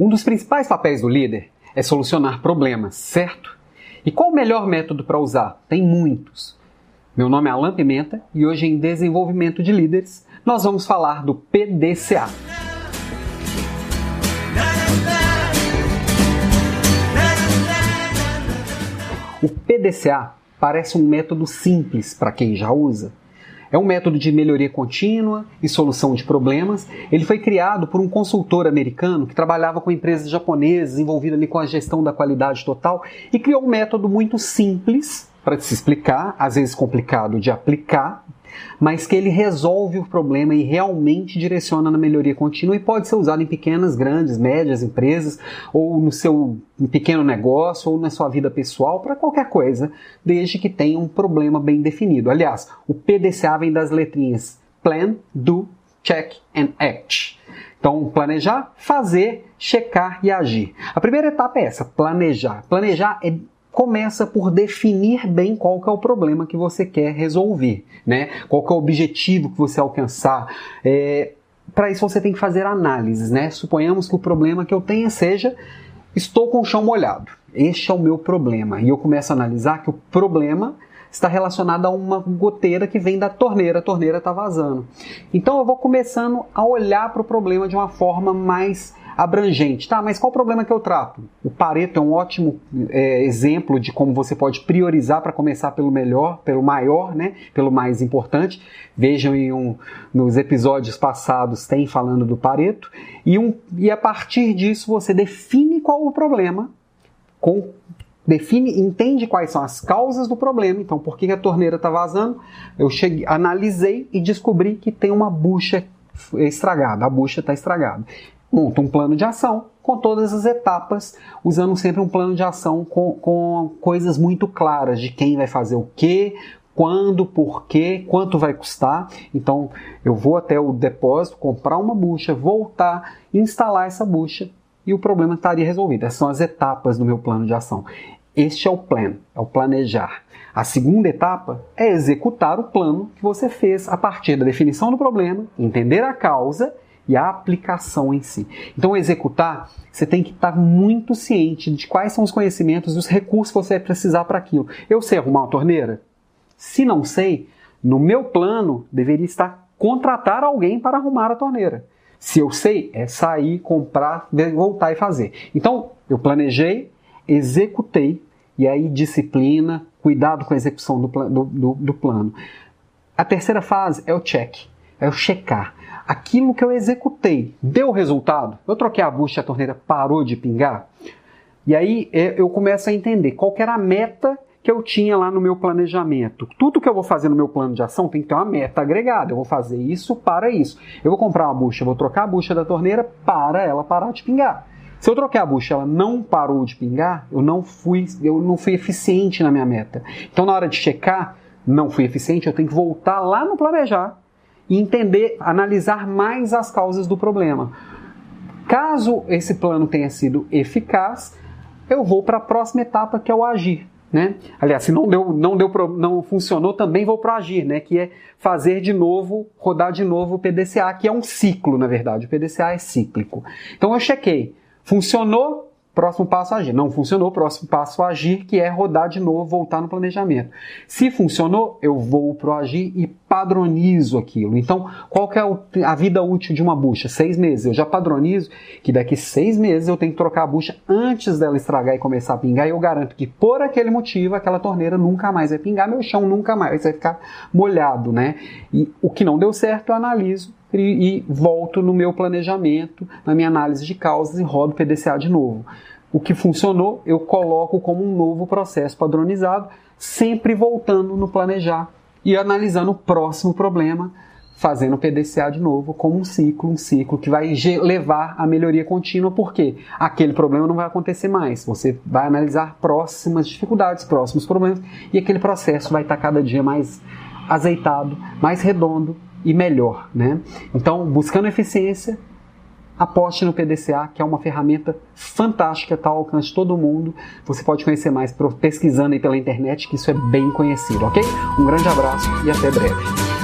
Um dos principais papéis do líder é solucionar problemas, certo? E qual o melhor método para usar? Tem muitos. Meu nome é Alan Pimenta e hoje em Desenvolvimento de Líderes nós vamos falar do PDCA. O PDCA parece um método simples para quem já usa, é um método de melhoria contínua e solução de problemas. Ele foi criado por um consultor americano que trabalhava com empresas japonesas, envolvido ali com a gestão da qualidade total, e criou um método muito simples para se explicar, às vezes complicado de aplicar, mas que ele resolve o problema e realmente direciona na melhoria contínua e pode ser usado em pequenas, grandes, médias empresas, ou no seu pequeno negócio, ou na sua vida pessoal, para qualquer coisa, desde que tenha um problema bem definido. Aliás, o PDCA vem das letrinhas Plan, Do, Check and Act. Então, planejar, fazer, checar e agir. A primeira etapa é essa, planejar. Planejar é começa por definir bem qual que é o problema que você quer resolver, né? Qual que é o objetivo que você alcançar. É, Para isso você tem que fazer análises, né? Suponhamos que o problema que eu tenha seja estou com o chão molhado. Este é o meu problema. E eu começo a analisar que o problema está relacionado a uma goteira que vem da torneira, a torneira está vazando. Então eu vou começando a olhar para o problema de uma forma mais abrangente. Tá, mas qual o problema que eu trato? O Pareto é um ótimo é, exemplo de como você pode priorizar para começar pelo melhor, pelo maior, né? Pelo mais importante. Vejam em um, nos episódios passados tem falando do Pareto. E, um, e a partir disso você define qual o problema com define, entende quais são as causas do problema. Então, por que a torneira está vazando? Eu cheguei, analisei e descobri que tem uma bucha estragada. A bucha está estragada monta um plano de ação com todas as etapas, usando sempre um plano de ação com, com coisas muito claras de quem vai fazer o que, quando, por quê, quanto vai custar. Então, eu vou até o depósito, comprar uma bucha, voltar, instalar essa bucha e o problema estaria resolvido. Essas são as etapas do meu plano de ação. Este é o plan, é o planejar. A segunda etapa é executar o plano que você fez a partir da definição do problema, entender a causa e a aplicação em si. Então, executar, você tem que estar muito ciente de quais são os conhecimentos e os recursos que você vai precisar para aquilo. Eu sei arrumar uma torneira? Se não sei, no meu plano deveria estar contratar alguém para arrumar a torneira. Se eu sei, é sair, comprar, voltar e fazer. Então, eu planejei, executei, e aí disciplina, cuidado com a execução do, do, do, do plano. A terceira fase é o check, é o checar aquilo que eu executei deu resultado? Eu troquei a bucha e a torneira parou de pingar? E aí é, eu começo a entender qual era a meta que eu tinha lá no meu planejamento. Tudo que eu vou fazer no meu plano de ação tem que ter uma meta agregada. Eu vou fazer isso para isso. Eu vou comprar uma bucha, vou trocar a bucha da torneira para ela parar de pingar. Se eu troquei a bucha, ela não parou de pingar, eu não fui, eu não fui eficiente na minha meta. Então na hora de checar, não fui eficiente, eu tenho que voltar lá no planejar e entender, analisar mais as causas do problema. Caso esse plano tenha sido eficaz, eu vou para a próxima etapa que é o agir. Né? Aliás, se não deu, não deu, não funcionou, também vou para agir, né? Que é fazer de novo, rodar de novo o PDCA, que é um ciclo, na verdade. O PDCA é cíclico. Então eu chequei, funcionou, Próximo passo agir. Não funcionou, próximo passo agir, que é rodar de novo, voltar no planejamento. Se funcionou, eu vou pro agir e padronizo aquilo. Então, qual que é a vida útil de uma bucha? Seis meses. Eu já padronizo que daqui seis meses eu tenho que trocar a bucha antes dela estragar e começar a pingar. E eu garanto que por aquele motivo aquela torneira nunca mais vai pingar, meu chão nunca mais vai ficar molhado, né? E o que não deu certo, eu analiso e, e volto no meu planejamento, na minha análise de causas e rodo o PDCA de novo. O que funcionou, eu coloco como um novo processo padronizado, sempre voltando no planejar e analisando o próximo problema, fazendo o PDCA de novo como um ciclo, um ciclo que vai levar à melhoria contínua, porque aquele problema não vai acontecer mais. Você vai analisar próximas dificuldades, próximos problemas, e aquele processo vai estar cada dia mais azeitado, mais redondo e melhor, né? Então, buscando eficiência, aposte no PDCA, que é uma ferramenta fantástica, está ao alcance de todo mundo. Você pode conhecer mais pesquisando aí pela internet, que isso é bem conhecido, ok? Um grande abraço e até breve.